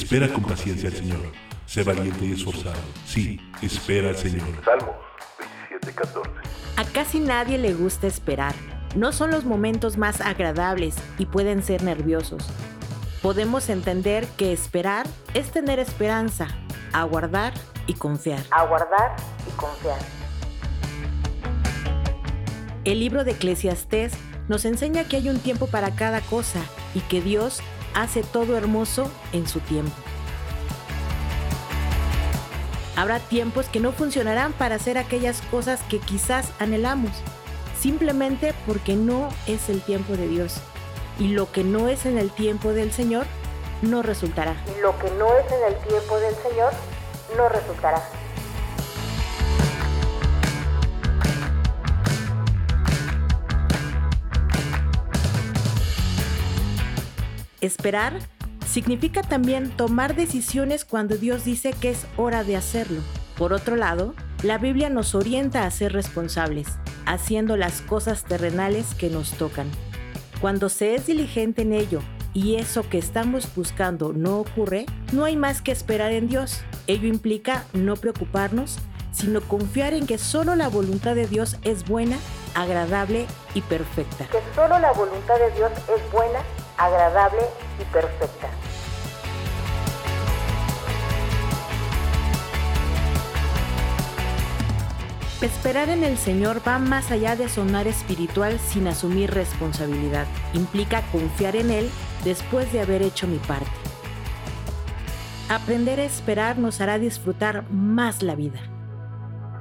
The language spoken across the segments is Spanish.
Espera con paciencia al Señor. Sé valiente y esforzado. Sí, espera al Señor. Salmos 27:14. A casi nadie le gusta esperar. No son los momentos más agradables y pueden ser nerviosos. Podemos entender que esperar es tener esperanza, aguardar y confiar. Aguardar y confiar. El libro de Eclesiastés nos enseña que hay un tiempo para cada cosa y que Dios hace todo hermoso en su tiempo. Habrá tiempos que no funcionarán para hacer aquellas cosas que quizás anhelamos, simplemente porque no es el tiempo de Dios. Y lo que no es en el tiempo del Señor, no resultará. Lo que no es en el tiempo del Señor, no resultará. Esperar significa también tomar decisiones cuando Dios dice que es hora de hacerlo. Por otro lado, la Biblia nos orienta a ser responsables, haciendo las cosas terrenales que nos tocan. Cuando se es diligente en ello y eso que estamos buscando no ocurre, no hay más que esperar en Dios. Ello implica no preocuparnos, sino confiar en que solo la voluntad de Dios es buena, agradable y perfecta. Que solo la voluntad de Dios es buena, agradable y perfecta. Esperar en el Señor va más allá de sonar espiritual sin asumir responsabilidad. Implica confiar en Él después de haber hecho mi parte. Aprender a esperar nos hará disfrutar más la vida.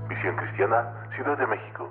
Misión Cristiana, Ciudad de México.